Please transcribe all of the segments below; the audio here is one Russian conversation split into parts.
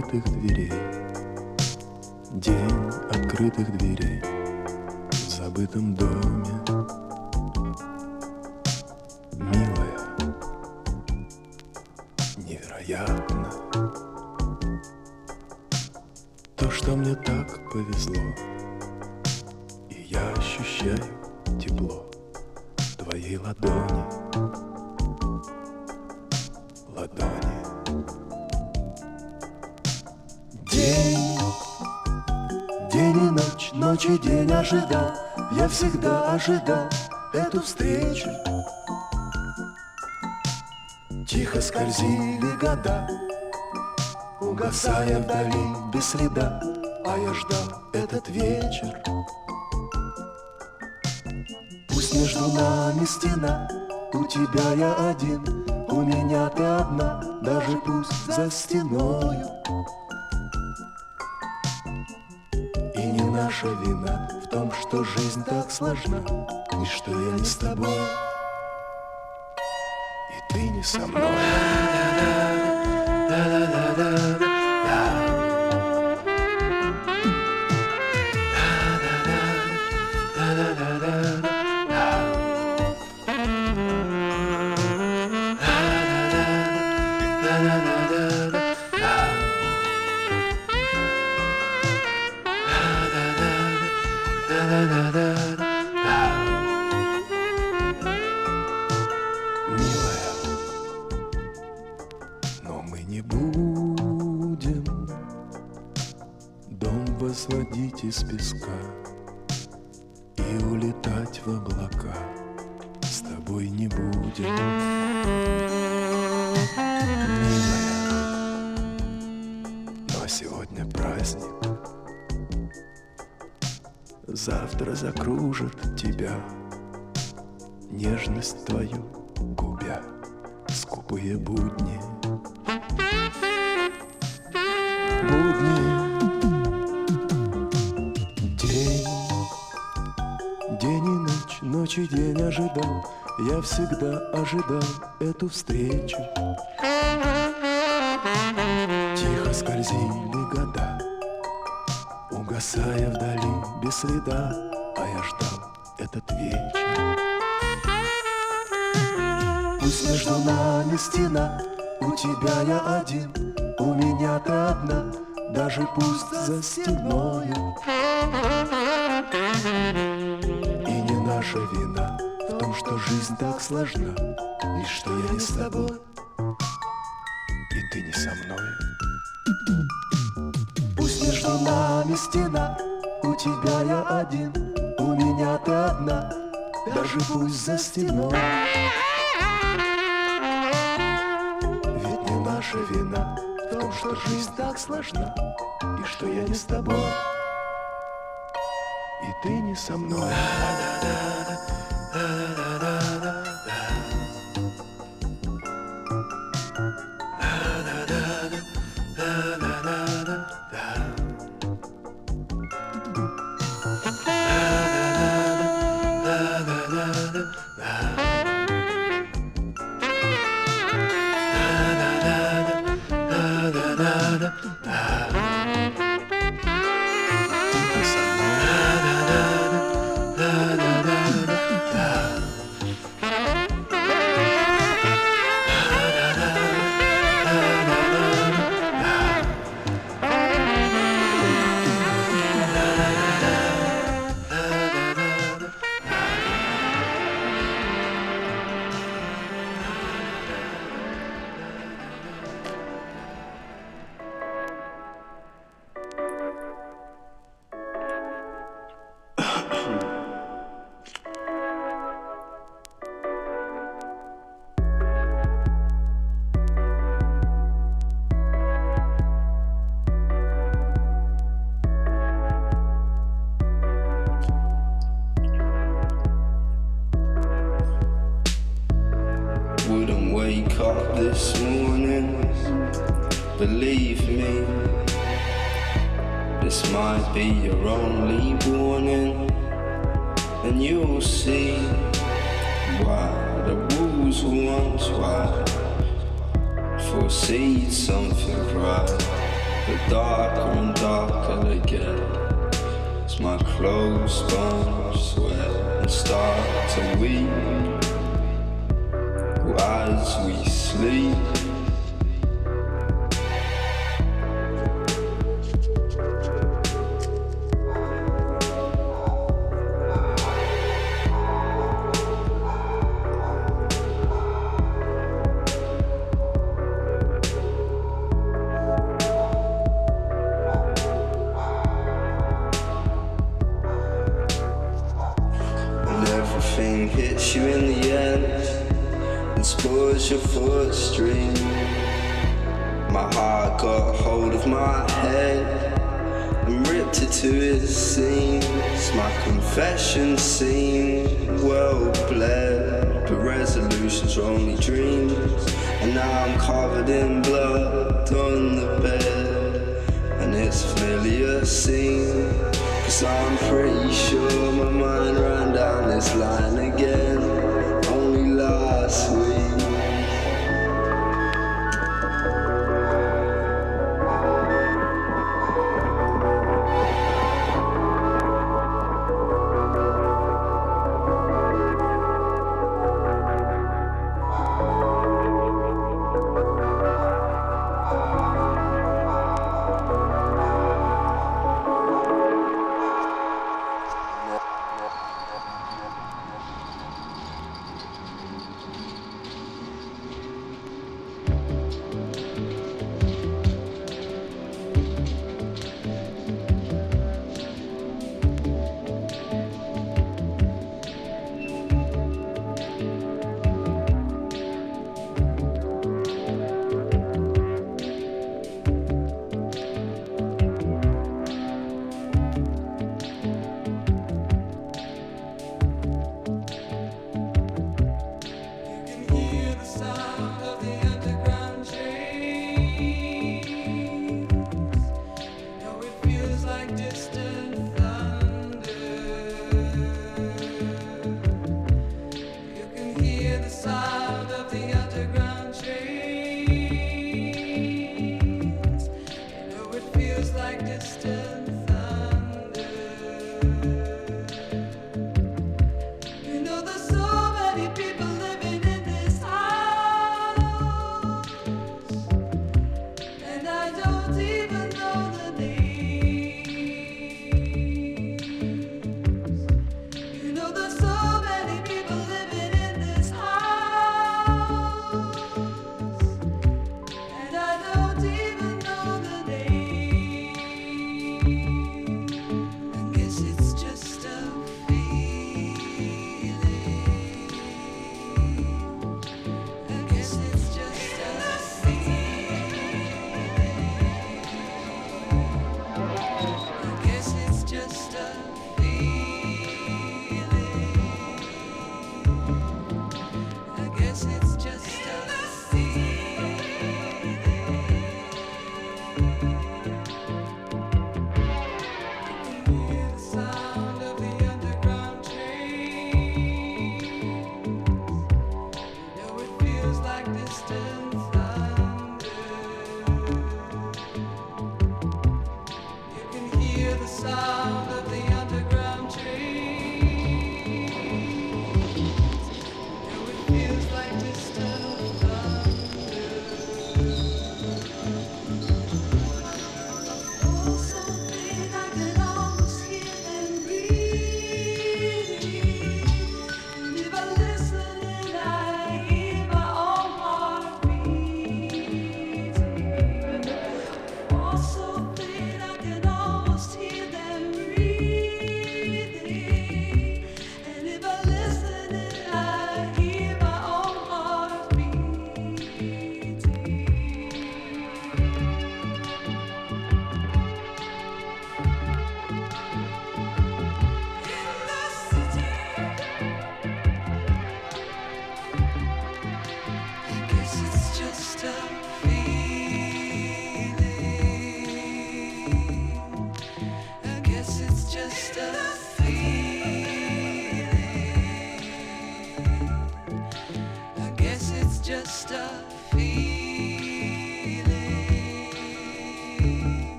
открытых дверей. День открытых дверей В забытом доме ожидал Я всегда ожидал эту встречу. Тихо скользили года Угасая вдали без следа А я ждал этот вечер. Пусть между нами стена У тебя я один У меня ты одна Даже пусть за стеною. И не наша вина том, что жизнь так сложна И что я не с тобой. И ты не со мной Нежность твою губя Скупые будни. Будни. День. День и ночь, ночь и день ожидал. Я всегда ожидал эту встречу. Тихо скользили года Угасая вдали без следа Пусть между нами стена. У тебя я один У меня ты одна. Даже пусть за стеною И не наша вина В том, что жизнь так сложна И что я не с тобой И ты не со мной. Пусть между нами стена. У тебя я один У меня ты одна. Даже пусть за стеной наша вина В том, что жизнь так сложна И что я не с тобой. И ты не со мной Wouldn't up this morning. Believe me, this might be your only warning, and you'll see why the walls once wide foreseed something bright. The darker and darker they get As my clothes sponge sweat and start to weep As we sleep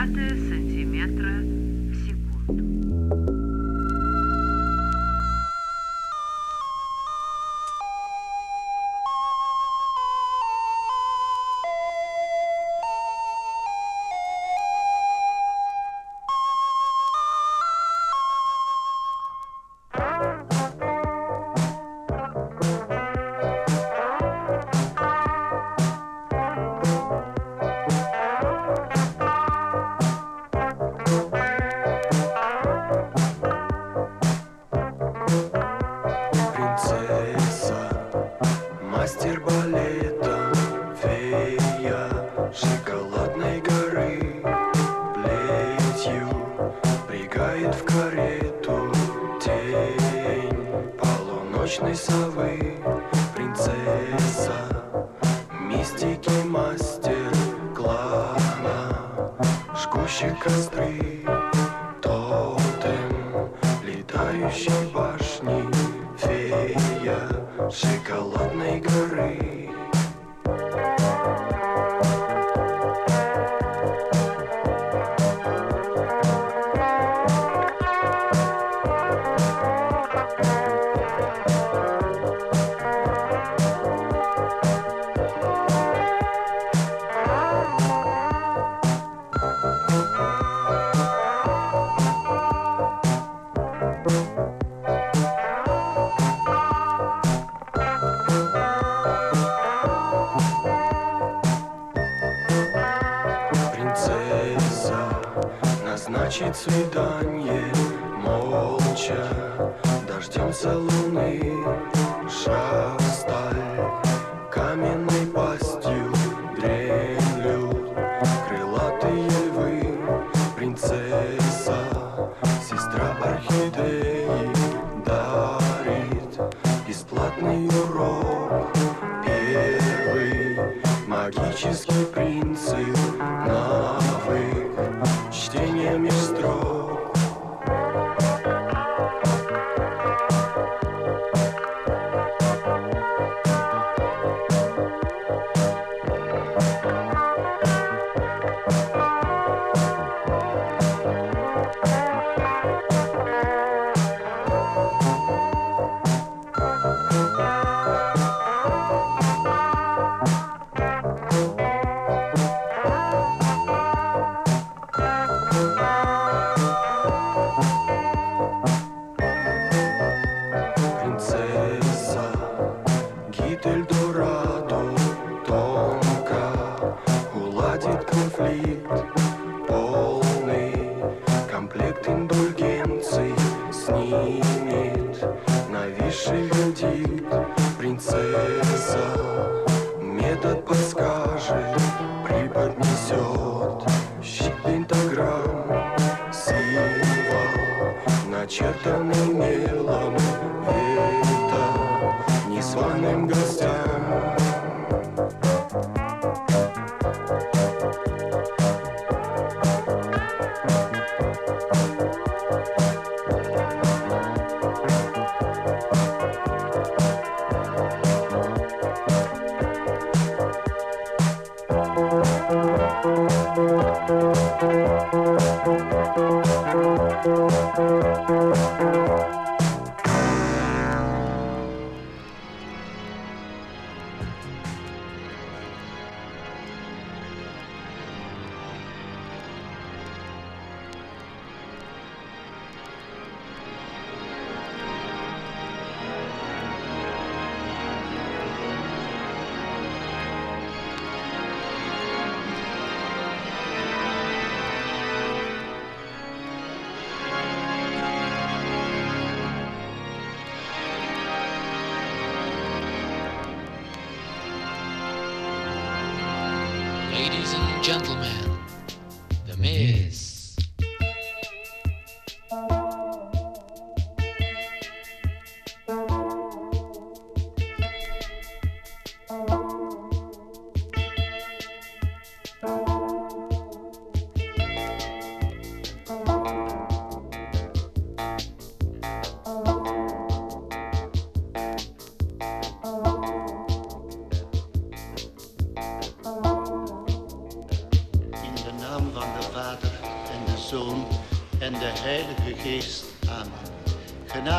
gratis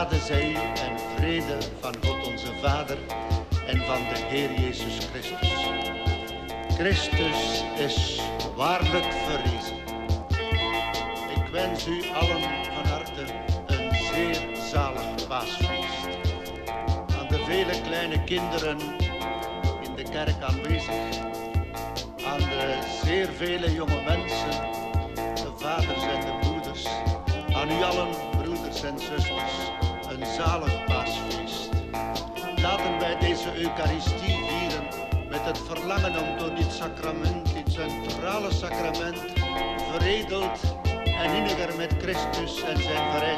genade zij en vrede van God onze Vader en van de Heer Jezus Christus. Christus is waarlijk verrezen. Ik wens u allen van harte een zeer zalig paasfeest. Aan de vele kleine kinderen in de kerk aanwezig, aan de zeer vele jonge mensen, de vaders en de moeders, aan u allen broeders en zusters zalig paasfeest. Laten wij deze Eucharistie vieren met het verlangen om door dit sacrament, dit centrale sacrament, veredeld en inniger met Christus en zijn verrijking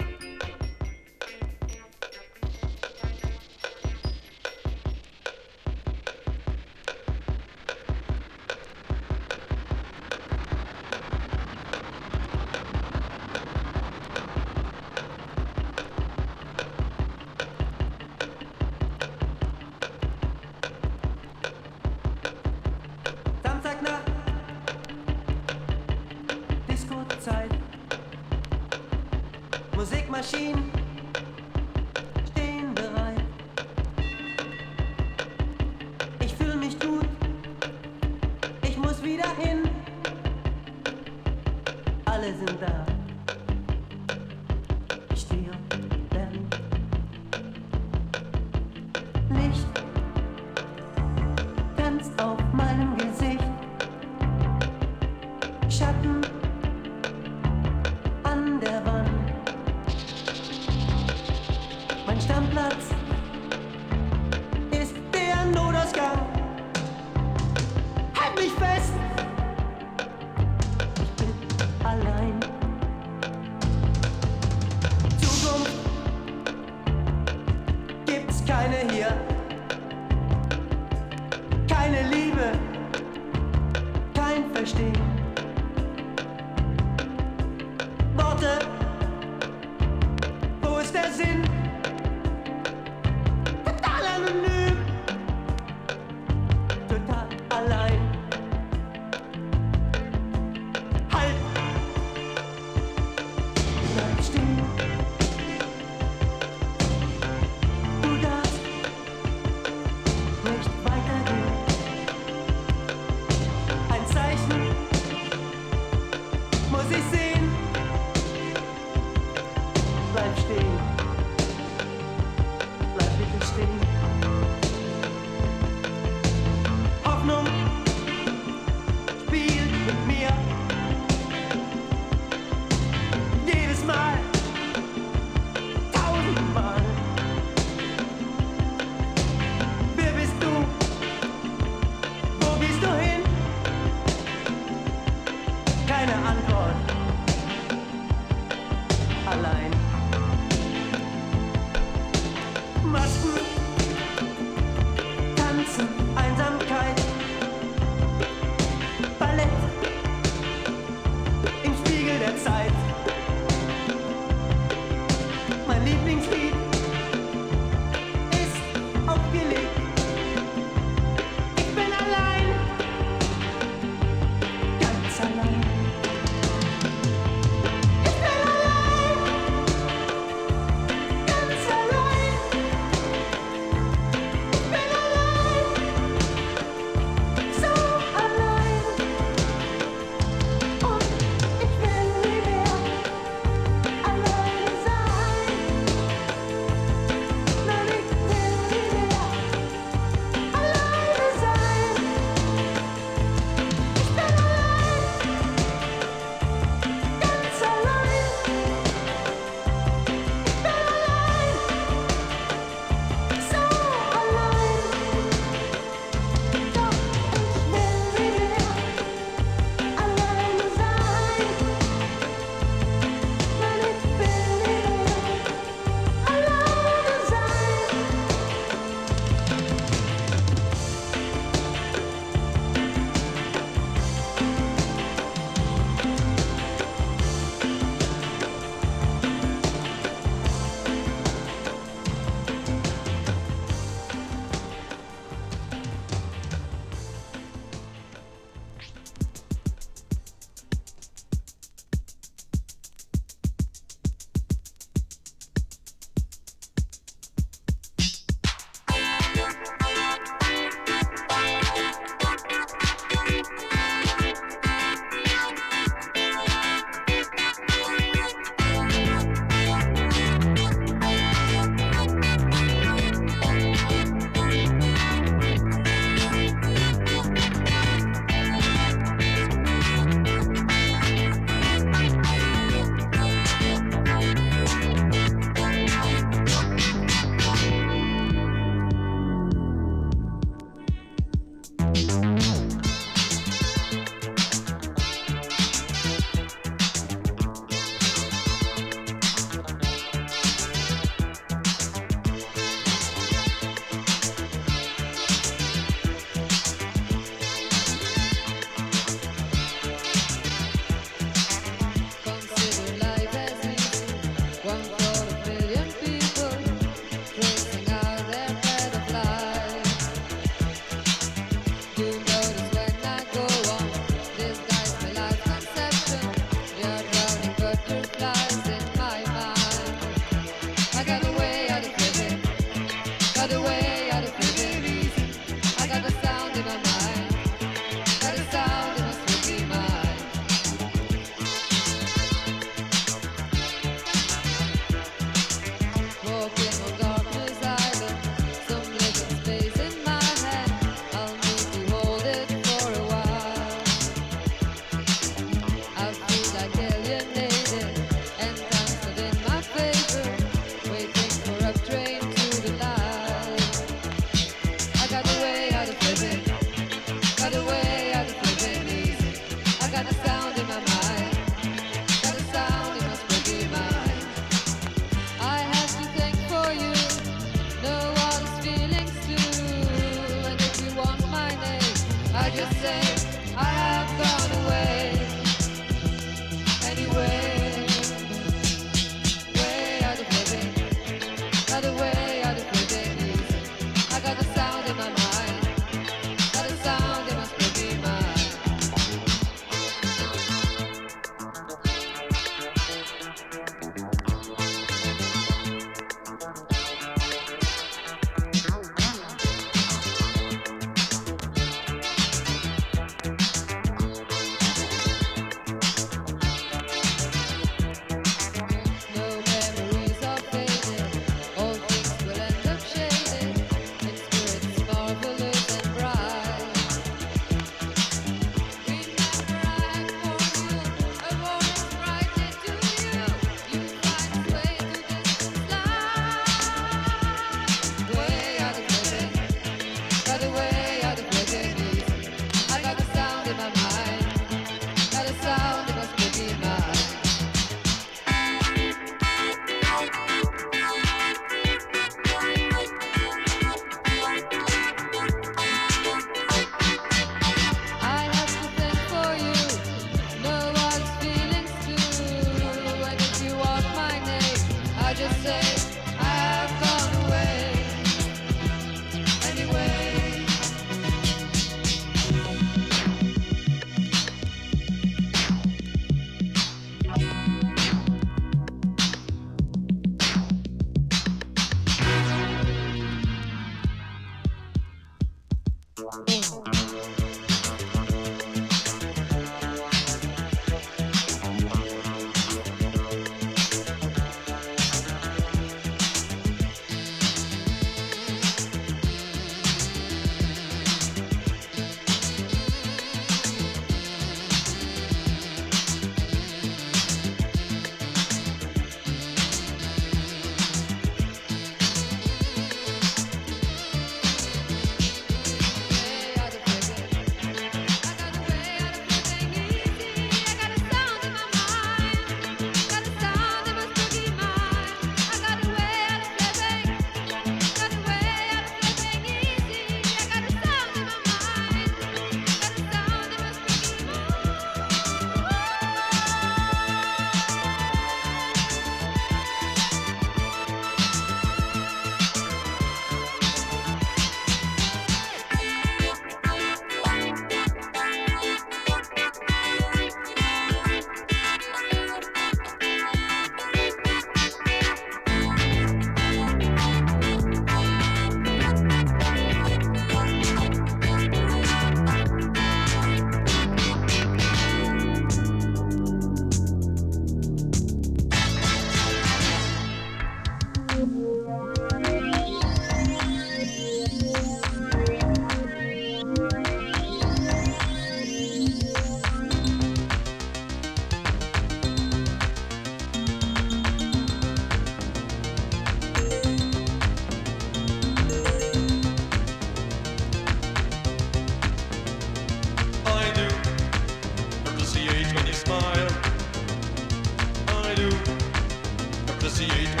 associate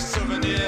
souvenir